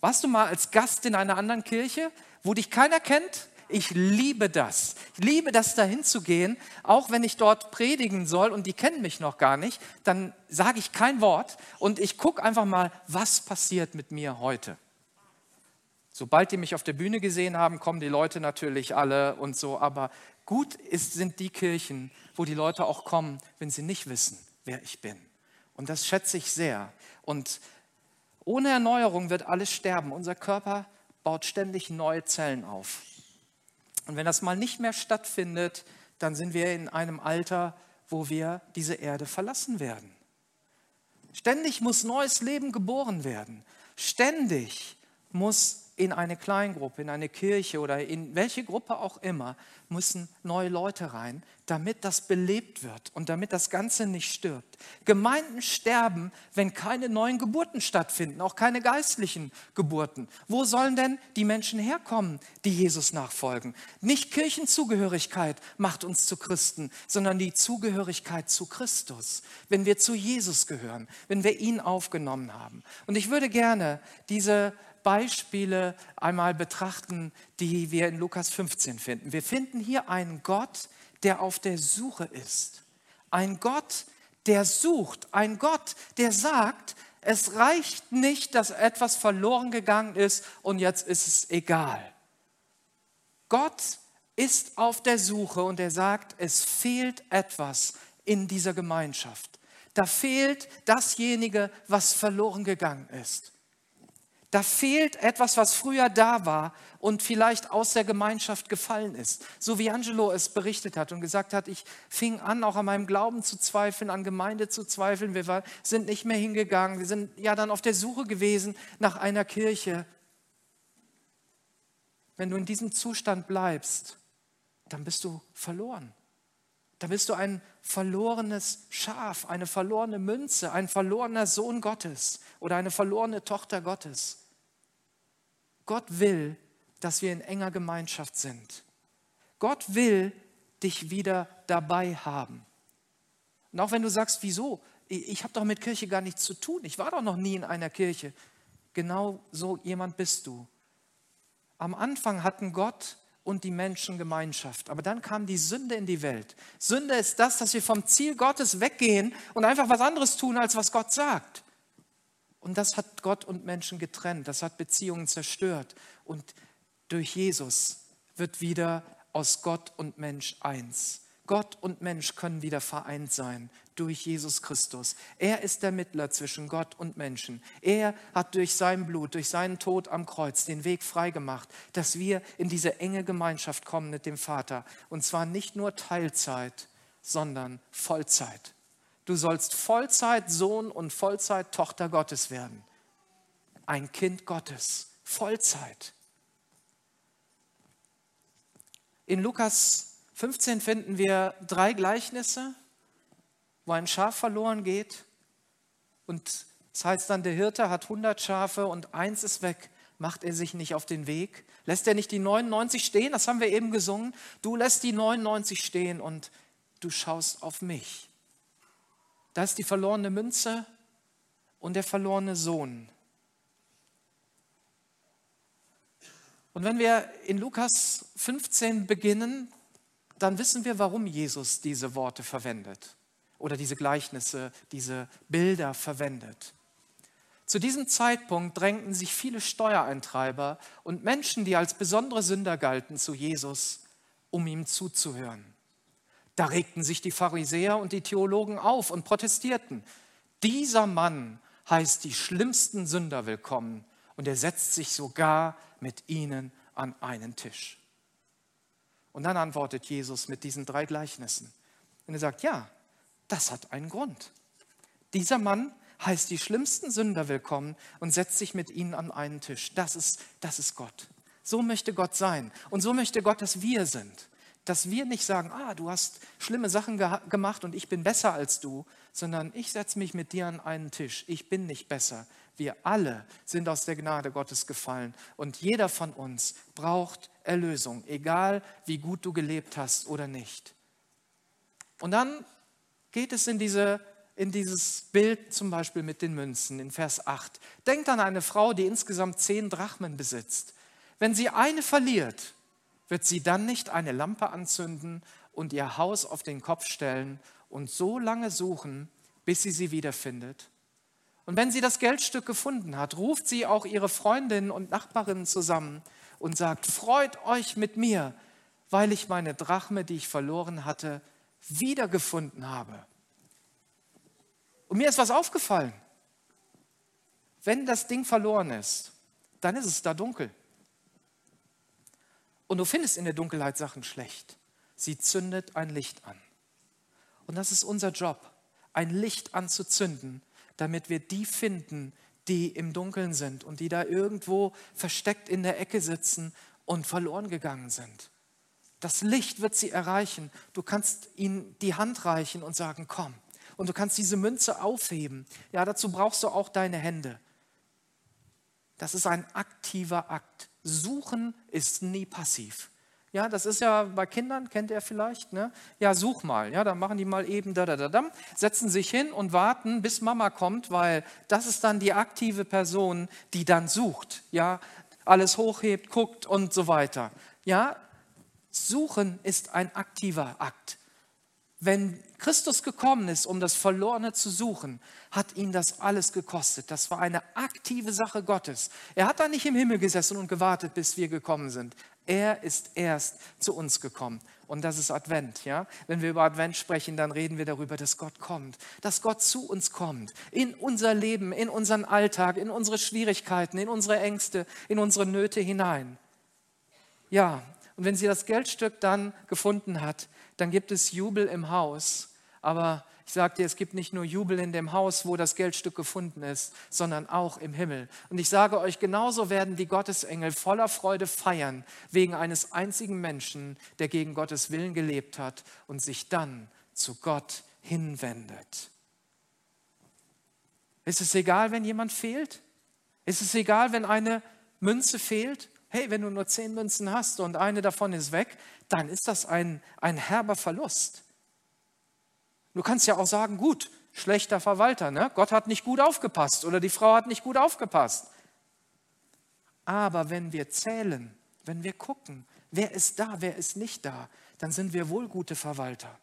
A: Warst du mal als Gast in einer anderen Kirche, wo dich keiner kennt? Ich liebe das. Ich liebe das, dahin zu gehen, auch wenn ich dort predigen soll und die kennen mich noch gar nicht, dann sage ich kein Wort und ich gucke einfach mal, was passiert mit mir heute. Sobald die mich auf der Bühne gesehen haben, kommen die Leute natürlich alle und so. Aber gut ist, sind die Kirchen, wo die Leute auch kommen, wenn sie nicht wissen, wer ich bin. Und das schätze ich sehr. Und ohne Erneuerung wird alles sterben. Unser Körper baut ständig neue Zellen auf. Und wenn das mal nicht mehr stattfindet, dann sind wir in einem Alter, wo wir diese Erde verlassen werden. Ständig muss neues Leben geboren werden. Ständig muss in eine Kleingruppe, in eine Kirche oder in welche Gruppe auch immer, müssen neue Leute rein, damit das belebt wird und damit das Ganze nicht stirbt. Gemeinden sterben, wenn keine neuen Geburten stattfinden, auch keine geistlichen Geburten. Wo sollen denn die Menschen herkommen, die Jesus nachfolgen? Nicht Kirchenzugehörigkeit macht uns zu Christen, sondern die Zugehörigkeit zu Christus, wenn wir zu Jesus gehören, wenn wir ihn aufgenommen haben. Und ich würde gerne diese Beispiele einmal betrachten, die wir in Lukas 15 finden. Wir finden hier einen Gott, der auf der Suche ist. Ein Gott, der sucht. Ein Gott, der sagt, es reicht nicht, dass etwas verloren gegangen ist und jetzt ist es egal. Gott ist auf der Suche und er sagt, es fehlt etwas in dieser Gemeinschaft. Da fehlt dasjenige, was verloren gegangen ist. Da fehlt etwas, was früher da war und vielleicht aus der Gemeinschaft gefallen ist. So wie Angelo es berichtet hat und gesagt hat, ich fing an, auch an meinem Glauben zu zweifeln, an Gemeinde zu zweifeln. Wir war, sind nicht mehr hingegangen. Wir sind ja dann auf der Suche gewesen nach einer Kirche. Wenn du in diesem Zustand bleibst, dann bist du verloren. Da bist du ein verlorenes Schaf, eine verlorene Münze, ein verlorener Sohn Gottes oder eine verlorene Tochter Gottes. Gott will, dass wir in enger Gemeinschaft sind. Gott will dich wieder dabei haben. Und auch wenn du sagst, wieso? Ich habe doch mit Kirche gar nichts zu tun. Ich war doch noch nie in einer Kirche. Genau so jemand bist du. Am Anfang hatten Gott und die Menschen Gemeinschaft. Aber dann kam die Sünde in die Welt. Sünde ist das, dass wir vom Ziel Gottes weggehen und einfach was anderes tun, als was Gott sagt. Und das hat Gott und Menschen getrennt, das hat Beziehungen zerstört. Und durch Jesus wird wieder aus Gott und Mensch eins. Gott und Mensch können wieder vereint sein durch Jesus Christus. Er ist der Mittler zwischen Gott und Menschen. Er hat durch sein Blut, durch seinen Tod am Kreuz den Weg freigemacht, dass wir in diese enge Gemeinschaft kommen mit dem Vater. Und zwar nicht nur Teilzeit, sondern Vollzeit. Du sollst Vollzeit-Sohn und Vollzeit-Tochter Gottes werden. Ein Kind Gottes. Vollzeit. In Lukas 15 finden wir drei Gleichnisse, wo ein Schaf verloren geht. Und das heißt dann, der Hirte hat 100 Schafe und eins ist weg. Macht er sich nicht auf den Weg? Lässt er nicht die 99 stehen? Das haben wir eben gesungen. Du lässt die 99 stehen und du schaust auf mich. Da ist die verlorene Münze und der verlorene Sohn. Und wenn wir in Lukas 15 beginnen, dann wissen wir, warum Jesus diese Worte verwendet oder diese Gleichnisse, diese Bilder verwendet. Zu diesem Zeitpunkt drängten sich viele Steuereintreiber und Menschen, die als besondere Sünder galten, zu Jesus, um ihm zuzuhören. Da regten sich die Pharisäer und die Theologen auf und protestierten. Dieser Mann heißt die schlimmsten Sünder willkommen und er setzt sich sogar mit ihnen an einen Tisch. Und dann antwortet Jesus mit diesen drei Gleichnissen. Und er sagt, ja, das hat einen Grund. Dieser Mann heißt die schlimmsten Sünder willkommen und setzt sich mit ihnen an einen Tisch. Das ist, das ist Gott. So möchte Gott sein. Und so möchte Gott, dass wir sind. Dass wir nicht sagen, ah, du hast schlimme Sachen ge gemacht und ich bin besser als du, sondern ich setze mich mit dir an einen Tisch. Ich bin nicht besser. Wir alle sind aus der Gnade Gottes gefallen und jeder von uns braucht Erlösung, egal wie gut du gelebt hast oder nicht. Und dann geht es in, diese, in dieses Bild zum Beispiel mit den Münzen in Vers 8. Denkt an eine Frau, die insgesamt zehn Drachmen besitzt. Wenn sie eine verliert, wird sie dann nicht eine Lampe anzünden und ihr Haus auf den Kopf stellen und so lange suchen, bis sie sie wiederfindet? Und wenn sie das Geldstück gefunden hat, ruft sie auch ihre Freundinnen und Nachbarinnen zusammen und sagt, freut euch mit mir, weil ich meine Drachme, die ich verloren hatte, wiedergefunden habe. Und mir ist was aufgefallen. Wenn das Ding verloren ist, dann ist es da dunkel. Und du findest in der Dunkelheit Sachen schlecht. Sie zündet ein Licht an. Und das ist unser Job, ein Licht anzuzünden, damit wir die finden, die im Dunkeln sind und die da irgendwo versteckt in der Ecke sitzen und verloren gegangen sind. Das Licht wird sie erreichen. Du kannst ihnen die Hand reichen und sagen, komm. Und du kannst diese Münze aufheben. Ja, dazu brauchst du auch deine Hände. Das ist ein aktiver Akt. Suchen ist nie passiv. Ja, das ist ja bei Kindern, kennt ihr vielleicht, ne? Ja, such mal. Ja, dann machen die mal eben da, da, da, da, setzen sich hin und warten, bis Mama kommt, weil das ist dann die aktive Person, die dann sucht. Ja, alles hochhebt, guckt und so weiter. Ja, suchen ist ein aktiver Akt. Wenn Christus gekommen ist, um das Verlorene zu suchen, hat ihn das alles gekostet. Das war eine aktive Sache Gottes. Er hat da nicht im Himmel gesessen und gewartet, bis wir gekommen sind. Er ist erst zu uns gekommen. Und das ist Advent, ja? Wenn wir über Advent sprechen, dann reden wir darüber, dass Gott kommt, dass Gott zu uns kommt, in unser Leben, in unseren Alltag, in unsere Schwierigkeiten, in unsere Ängste, in unsere Nöte hinein. Ja, und wenn sie das Geldstück dann gefunden hat, dann gibt es Jubel im Haus. Aber ich sage dir, es gibt nicht nur Jubel in dem Haus, wo das Geldstück gefunden ist, sondern auch im Himmel. Und ich sage euch, genauso werden die Gottesengel voller Freude feiern wegen eines einzigen Menschen, der gegen Gottes Willen gelebt hat und sich dann zu Gott hinwendet. Ist es egal, wenn jemand fehlt? Ist es egal, wenn eine Münze fehlt? Hey, wenn du nur zehn Münzen hast und eine davon ist weg, dann ist das ein, ein herber Verlust. Du kannst ja auch sagen, gut, schlechter Verwalter, ne? Gott hat nicht gut aufgepasst oder die Frau hat nicht gut aufgepasst. Aber wenn wir zählen, wenn wir gucken, wer ist da, wer ist nicht da, dann sind wir wohl gute Verwalter.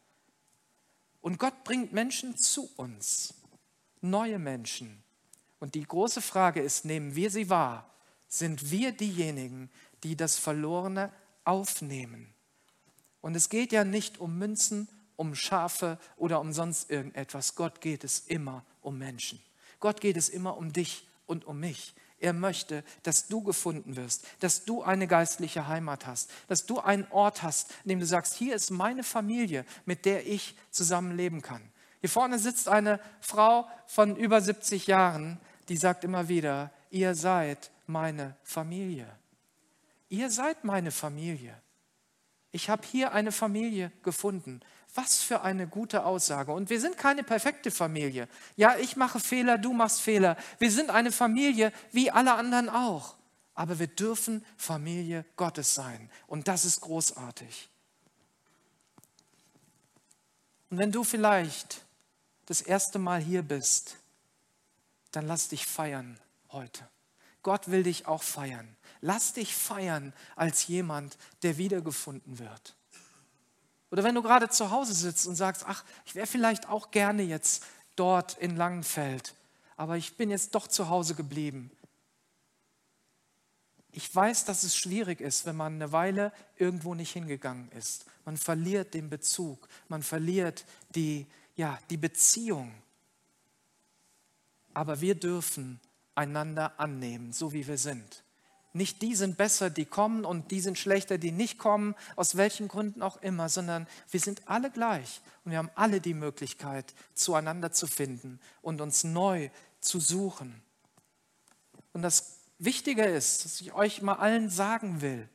A: Und Gott bringt Menschen zu uns, neue Menschen. Und die große Frage ist, nehmen wir sie wahr? Sind wir diejenigen, die das Verlorene aufnehmen? Und es geht ja nicht um Münzen um Schafe oder um sonst irgendetwas. Gott geht es immer um Menschen. Gott geht es immer um dich und um mich. Er möchte, dass du gefunden wirst, dass du eine geistliche Heimat hast, dass du einen Ort hast, in dem du sagst, hier ist meine Familie, mit der ich zusammenleben kann. Hier vorne sitzt eine Frau von über 70 Jahren, die sagt immer wieder, ihr seid meine Familie. Ihr seid meine Familie. Ich habe hier eine Familie gefunden. Was für eine gute Aussage. Und wir sind keine perfekte Familie. Ja, ich mache Fehler, du machst Fehler. Wir sind eine Familie wie alle anderen auch. Aber wir dürfen Familie Gottes sein. Und das ist großartig. Und wenn du vielleicht das erste Mal hier bist, dann lass dich feiern heute. Gott will dich auch feiern. Lass dich feiern als jemand, der wiedergefunden wird. Oder wenn du gerade zu Hause sitzt und sagst, ach, ich wäre vielleicht auch gerne jetzt dort in Langenfeld, aber ich bin jetzt doch zu Hause geblieben. Ich weiß, dass es schwierig ist, wenn man eine Weile irgendwo nicht hingegangen ist. Man verliert den Bezug, man verliert die, ja, die Beziehung. Aber wir dürfen einander annehmen, so wie wir sind. Nicht die sind besser, die kommen und die sind schlechter, die nicht kommen, aus welchen Gründen auch immer, sondern wir sind alle gleich und wir haben alle die Möglichkeit, zueinander zu finden und uns neu zu suchen. Und das Wichtige ist, dass ich euch mal allen sagen will,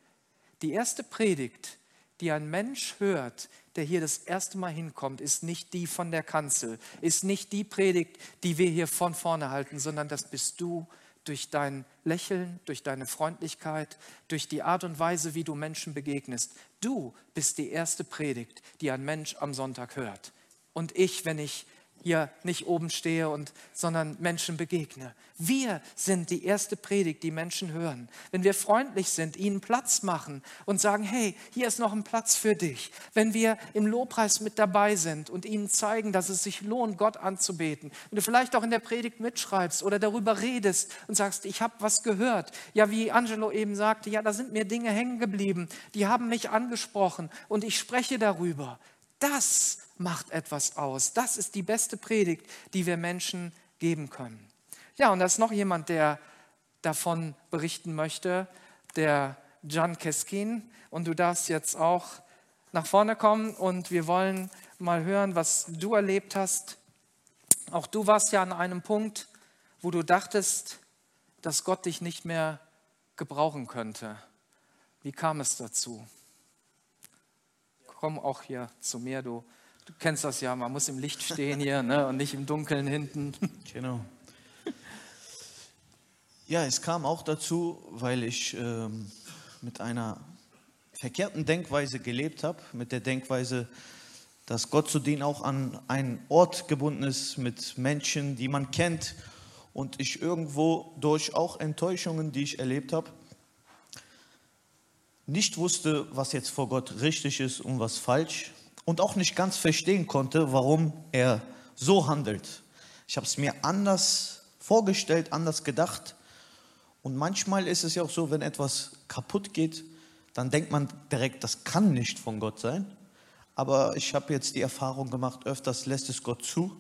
A: die erste Predigt, die ein Mensch hört, der hier das erste Mal hinkommt, ist nicht die von der Kanzel, ist nicht die Predigt, die wir hier von vorne halten, sondern das bist du durch dein Lächeln, durch deine Freundlichkeit, durch die Art und Weise, wie du Menschen begegnest. Du bist die erste Predigt, die ein Mensch am Sonntag hört. Und ich, wenn ich hier nicht oben stehe und sondern Menschen begegne. Wir sind die erste Predigt, die Menschen hören. Wenn wir freundlich sind, ihnen Platz machen und sagen, hey, hier ist noch ein Platz für dich. Wenn wir im Lobpreis mit dabei sind und ihnen zeigen, dass es sich lohnt, Gott anzubeten. Wenn du vielleicht auch in der Predigt mitschreibst oder darüber redest und sagst, ich habe was gehört. Ja, wie Angelo eben sagte, ja, da sind mir Dinge hängen geblieben, die haben mich angesprochen und ich spreche darüber. Das macht etwas aus. Das ist die beste Predigt, die wir Menschen geben können. Ja, und da ist noch jemand, der davon berichten möchte, der John Keskin. Und du darfst jetzt auch nach vorne kommen und wir wollen mal hören, was du erlebt hast. Auch du warst ja an einem Punkt, wo du dachtest, dass Gott dich nicht mehr gebrauchen könnte. Wie kam es dazu? Komm auch hier zu mir, du Du kennst das ja, man muss im Licht stehen hier ne, und nicht im Dunkeln hinten.
C: Genau. Ja, es kam auch dazu, weil ich ähm, mit einer verkehrten Denkweise gelebt habe, mit der Denkweise, dass Gott zu denen auch an einen Ort gebunden ist, mit Menschen, die man kennt und ich irgendwo durch auch Enttäuschungen, die ich erlebt habe, nicht wusste, was jetzt vor Gott richtig ist und was falsch und auch nicht ganz verstehen konnte, warum er so handelt. Ich habe es mir anders vorgestellt, anders gedacht. Und manchmal ist es ja auch so, wenn etwas kaputt geht, dann denkt man direkt, das kann nicht von Gott sein. Aber ich habe jetzt die Erfahrung gemacht, öfters lässt es Gott zu,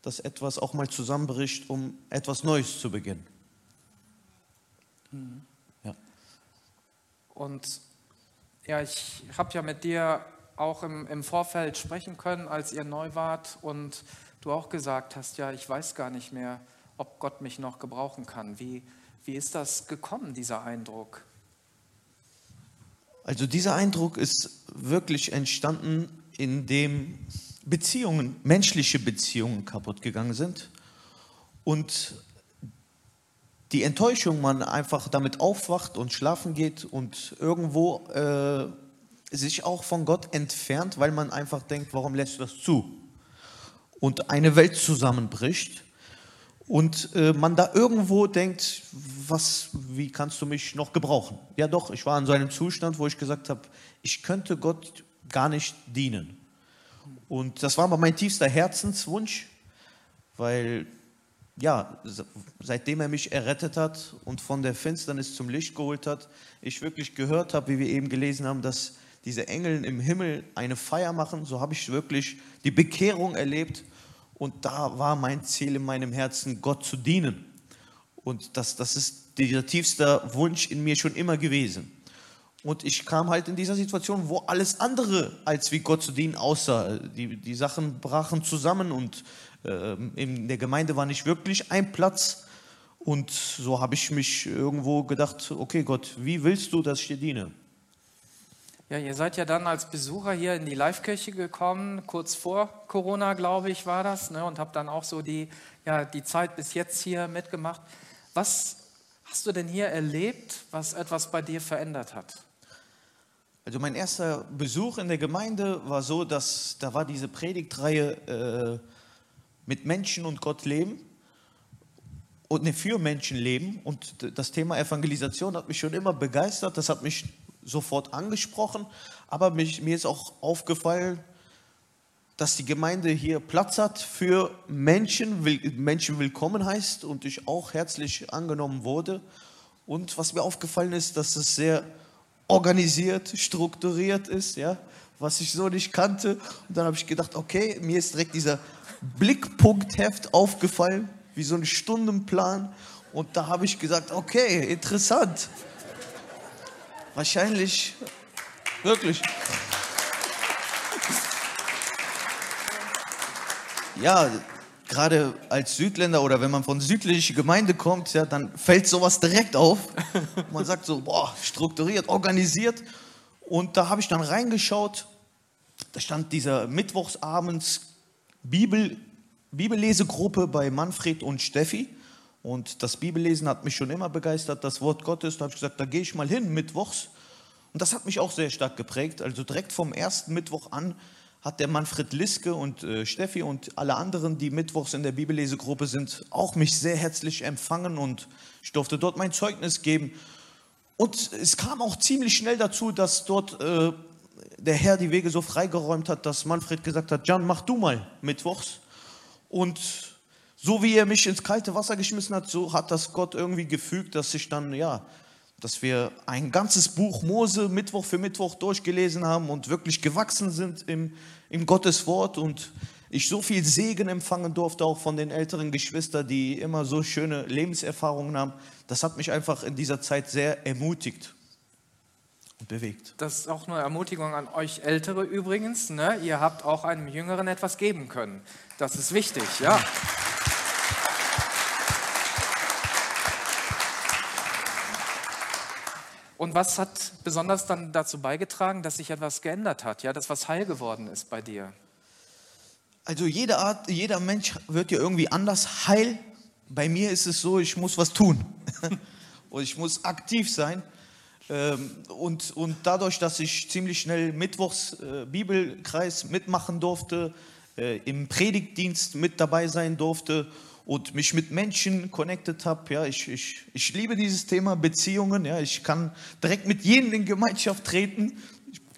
C: dass etwas auch mal zusammenbricht, um etwas Neues zu beginnen.
A: Mhm. Und ja, ich habe ja mit dir auch im, im Vorfeld sprechen können, als ihr neu wart und du auch gesagt hast, ja, ich weiß gar nicht mehr, ob Gott mich noch gebrauchen kann. Wie, wie ist das gekommen, dieser Eindruck?
C: Also dieser Eindruck ist wirklich entstanden, indem Beziehungen, menschliche Beziehungen kaputt gegangen sind und die Enttäuschung, man einfach damit aufwacht und schlafen geht und irgendwo äh, sich auch von Gott entfernt, weil man einfach denkt, warum lässt du das zu? Und eine Welt zusammenbricht und äh, man da irgendwo denkt, was, wie kannst du mich noch gebrauchen? Ja doch, ich war in so einem Zustand, wo ich gesagt habe, ich könnte Gott gar nicht dienen. Und das war aber mein tiefster Herzenswunsch, weil ja, seitdem er mich errettet hat und von der Finsternis zum Licht geholt hat, ich wirklich gehört habe, wie wir eben gelesen haben, dass diese Engel im Himmel eine Feier machen. So habe ich wirklich die Bekehrung erlebt. Und da war mein Ziel in meinem Herzen, Gott zu dienen. Und das, das ist dieser tiefste Wunsch in mir schon immer gewesen. Und ich kam halt in dieser Situation, wo alles andere als wie Gott zu dienen aussah. Die, die Sachen brachen zusammen und äh, in der Gemeinde war nicht wirklich ein Platz. Und so habe ich mich irgendwo gedacht, okay Gott, wie willst du, dass ich dir diene?
A: Ja, ihr seid ja dann als Besucher hier in die Live-Kirche gekommen, kurz vor Corona, glaube ich, war das, ne, und habt dann auch so die, ja, die Zeit bis jetzt hier mitgemacht. Was hast du denn hier erlebt, was etwas bei dir verändert hat?
C: Also mein erster Besuch in der Gemeinde war so, dass da war diese Predigtreihe äh, mit Menschen und Gott leben und ne, für Menschen leben. Und das Thema Evangelisation hat mich schon immer begeistert. Das hat mich sofort angesprochen. Aber mich, mir ist auch aufgefallen, dass die Gemeinde hier Platz hat für Menschen, Menschen willkommen heißt und ich auch herzlich angenommen wurde. Und was mir aufgefallen ist, dass es sehr organisiert, strukturiert ist, ja, was ich so nicht kannte. Und dann habe ich gedacht, okay, mir ist direkt dieser Blickpunktheft aufgefallen, wie so ein Stundenplan. Und da habe ich gesagt, okay, interessant. Wahrscheinlich, wirklich. Ja, gerade als Südländer oder wenn man von südlicher Gemeinde kommt, ja, dann fällt sowas direkt auf. Man sagt so, boah, strukturiert, organisiert. Und da habe ich dann reingeschaut. Da stand dieser Mittwochsabends Bibel, Bibellesegruppe bei Manfred und Steffi. Und das Bibellesen hat mich schon immer begeistert, das Wort Gottes. Da habe ich gesagt, da gehe ich mal hin, mittwochs. Und das hat mich auch sehr stark geprägt. Also direkt vom ersten Mittwoch an hat der Manfred Liske und äh, Steffi und alle anderen, die mittwochs in der Bibellesegruppe sind, auch mich sehr herzlich empfangen und ich durfte dort mein Zeugnis geben. Und es kam auch ziemlich schnell dazu, dass dort äh, der Herr die Wege so freigeräumt hat, dass Manfred gesagt hat, Jan, mach du mal mittwochs. Und so wie er mich ins kalte Wasser geschmissen hat, so hat das Gott irgendwie gefügt, dass ich dann, ja, dass wir ein ganzes Buch Mose Mittwoch für Mittwoch durchgelesen haben und wirklich gewachsen sind im, im Gottes Wort und ich so viel Segen empfangen durfte, auch von den älteren Geschwistern, die immer so schöne Lebenserfahrungen haben. Das hat mich einfach in dieser Zeit sehr ermutigt und bewegt.
A: Das ist auch eine Ermutigung an euch Ältere übrigens. Ne? Ihr habt auch einem Jüngeren etwas geben können. Das ist wichtig, ja. Und was hat besonders dann dazu beigetragen, dass sich etwas geändert hat, ja, dass was heil geworden ist bei dir?
C: Also jede Art, jeder Mensch wird ja irgendwie anders heil. Bei mir ist es so, ich muss was tun und ich muss aktiv sein. Ähm, und, und dadurch, dass ich ziemlich schnell Mittwochs äh, Bibelkreis mitmachen durfte, äh, im Predigtdienst mit dabei sein durfte und mich mit Menschen connected habe. Ja, ich, ich, ich liebe dieses Thema Beziehungen. Ja, ich kann direkt mit jedem in Gemeinschaft treten.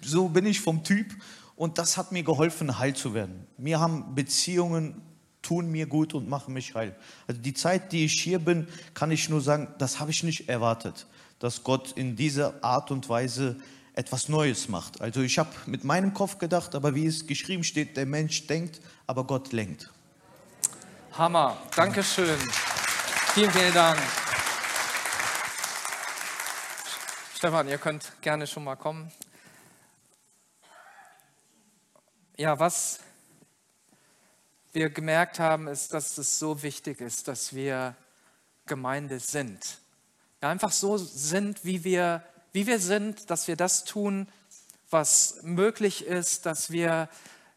C: So bin ich vom Typ. Und das hat mir geholfen, heil zu werden. Mir haben Beziehungen tun mir gut und machen mich heil. Also die Zeit, die ich hier bin, kann ich nur sagen, das habe ich nicht erwartet, dass Gott in dieser Art und Weise etwas Neues macht. Also ich habe mit meinem Kopf gedacht, aber wie es geschrieben steht, der Mensch denkt, aber Gott lenkt.
A: Hammer. Dankeschön. Vielen, vielen Dank. Stefan, ihr könnt gerne schon mal kommen. Ja, was wir gemerkt haben, ist, dass es so wichtig ist, dass wir Gemeinde sind. Ja, einfach so sind, wie wir, wie wir sind, dass wir das tun, was möglich ist, dass wir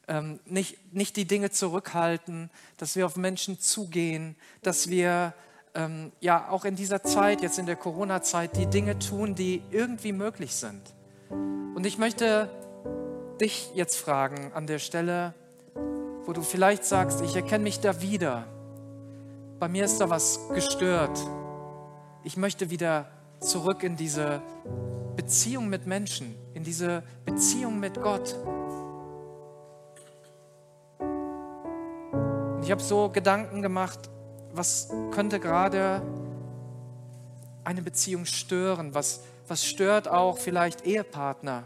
A: ähm, nicht, nicht die Dinge zurückhalten, dass wir auf Menschen zugehen, dass wir ähm, ja auch in dieser Zeit, jetzt in der Corona-Zeit, die Dinge tun, die irgendwie möglich sind. Und ich möchte dich jetzt fragen an der Stelle, wo du vielleicht sagst, ich erkenne mich da wieder. Bei mir ist da was gestört. Ich möchte wieder zurück in diese Beziehung mit Menschen, in diese Beziehung mit Gott. Ich habe so Gedanken gemacht, was könnte gerade eine Beziehung stören? Was, was stört auch vielleicht Ehepartner?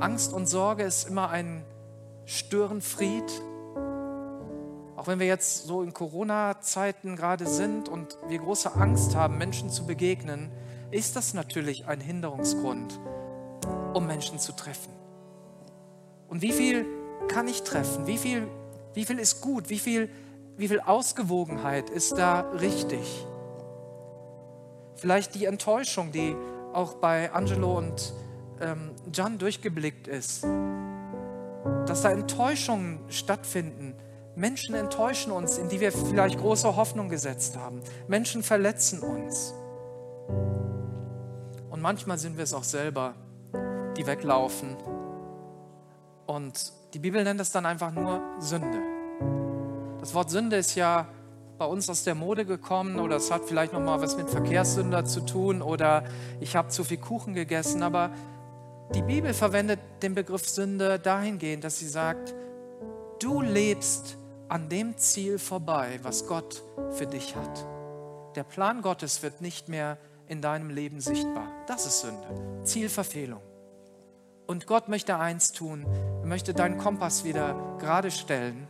A: Angst und Sorge ist immer ein Störenfried. Auch wenn wir jetzt so in Corona-Zeiten gerade sind und wir große Angst haben, Menschen zu begegnen, ist das natürlich ein Hinderungsgrund, um Menschen zu treffen. Und wie viel kann ich treffen? Wie viel, wie viel ist gut? Wie viel, wie viel Ausgewogenheit ist da richtig? Vielleicht die Enttäuschung, die auch bei Angelo und ähm, Jan durchgeblickt ist. Dass da Enttäuschungen stattfinden. Menschen enttäuschen uns, in die wir vielleicht große Hoffnung gesetzt haben. Menschen verletzen uns. Und manchmal sind wir es auch selber, die weglaufen. Und die Bibel nennt es dann einfach nur Sünde. Das Wort Sünde ist ja bei uns aus der Mode gekommen oder es hat vielleicht noch mal was mit Verkehrssünder zu tun oder ich habe zu viel Kuchen gegessen, aber die Bibel verwendet den Begriff Sünde dahingehend, dass sie sagt, du lebst an dem Ziel vorbei, was Gott für dich hat. Der Plan Gottes wird nicht mehr in deinem Leben sichtbar. Das ist Sünde, Zielverfehlung. Und Gott möchte eins tun, er möchte deinen Kompass wieder gerade stellen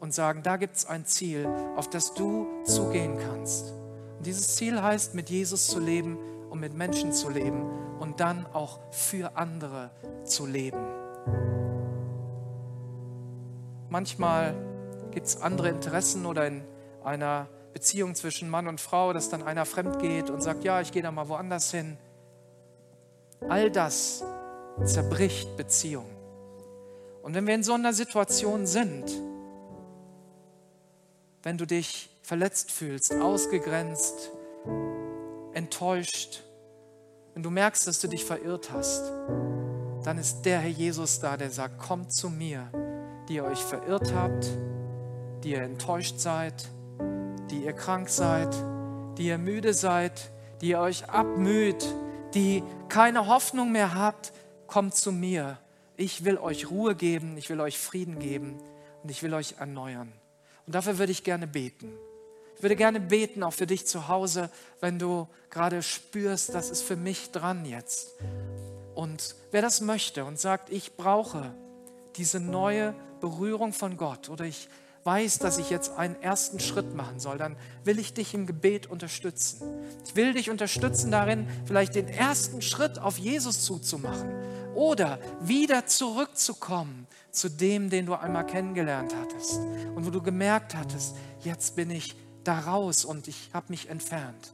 A: und sagen, da gibt es ein Ziel, auf das du zugehen kannst. Und dieses Ziel heißt, mit Jesus zu leben und mit Menschen zu leben und dann auch für andere zu leben. Manchmal gibt es andere Interessen oder in einer Beziehung zwischen Mann und Frau, dass dann einer fremd geht und sagt, ja, ich gehe da mal woanders hin. All das zerbricht Beziehungen. Und wenn wir in so einer Situation sind, wenn du dich verletzt fühlst, ausgegrenzt, enttäuscht, wenn du merkst, dass du dich verirrt hast, dann ist der Herr Jesus da, der sagt, kommt zu mir, die ihr euch verirrt habt, die ihr enttäuscht seid, die ihr krank seid, die ihr müde seid, die ihr euch abmüht, die keine Hoffnung mehr habt, kommt zu mir. Ich will euch Ruhe geben, ich will euch Frieden geben und ich will euch erneuern. Und dafür würde ich gerne beten. Ich würde gerne beten, auch für dich zu Hause, wenn du gerade spürst, das ist für mich dran jetzt. Und wer das möchte und sagt, ich brauche diese neue Berührung von Gott oder ich weiß, dass ich jetzt einen ersten Schritt machen soll, dann will ich dich im Gebet unterstützen. Ich will dich unterstützen darin, vielleicht den ersten Schritt auf Jesus zuzumachen oder wieder zurückzukommen zu dem, den du einmal kennengelernt hattest und wo du gemerkt hattest, jetzt bin ich da raus und ich habe mich entfernt.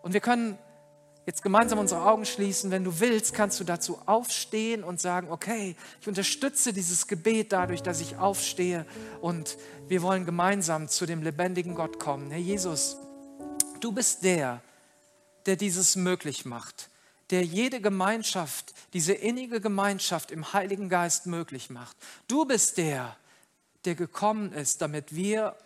A: Und wir können jetzt gemeinsam unsere Augen schließen. Wenn du willst, kannst du dazu aufstehen und sagen, okay, ich unterstütze dieses Gebet dadurch, dass ich aufstehe und wir wollen gemeinsam zu dem lebendigen Gott kommen. Herr Jesus, du bist der, der dieses möglich macht, der jede Gemeinschaft, diese innige Gemeinschaft im Heiligen Geist möglich macht. Du bist der, der gekommen ist, damit wir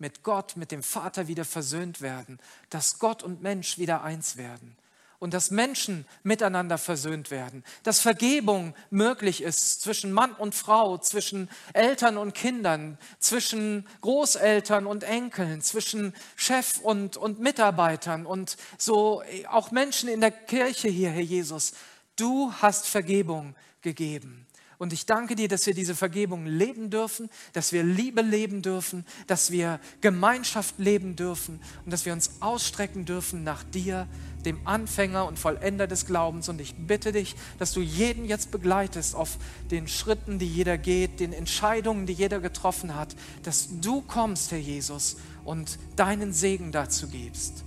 A: mit Gott, mit dem Vater wieder versöhnt werden, dass Gott und Mensch wieder eins werden und dass Menschen miteinander versöhnt werden, dass Vergebung möglich ist zwischen Mann und Frau, zwischen Eltern und Kindern, zwischen Großeltern und Enkeln, zwischen Chef und, und Mitarbeitern und so auch Menschen in der Kirche hier, Herr Jesus. Du hast Vergebung gegeben. Und ich danke dir, dass wir diese Vergebung leben dürfen, dass wir Liebe leben dürfen, dass wir Gemeinschaft leben dürfen und dass wir uns ausstrecken dürfen nach dir, dem Anfänger und Vollender des Glaubens. Und ich bitte dich, dass du jeden jetzt begleitest auf den Schritten, die jeder geht, den Entscheidungen, die jeder getroffen hat, dass du kommst, Herr Jesus, und deinen Segen dazu gibst.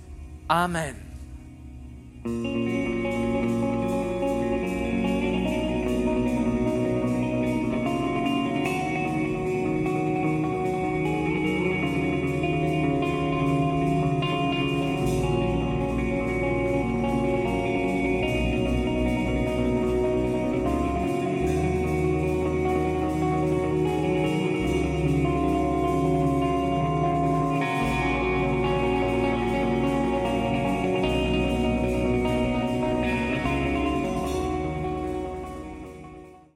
A: Amen.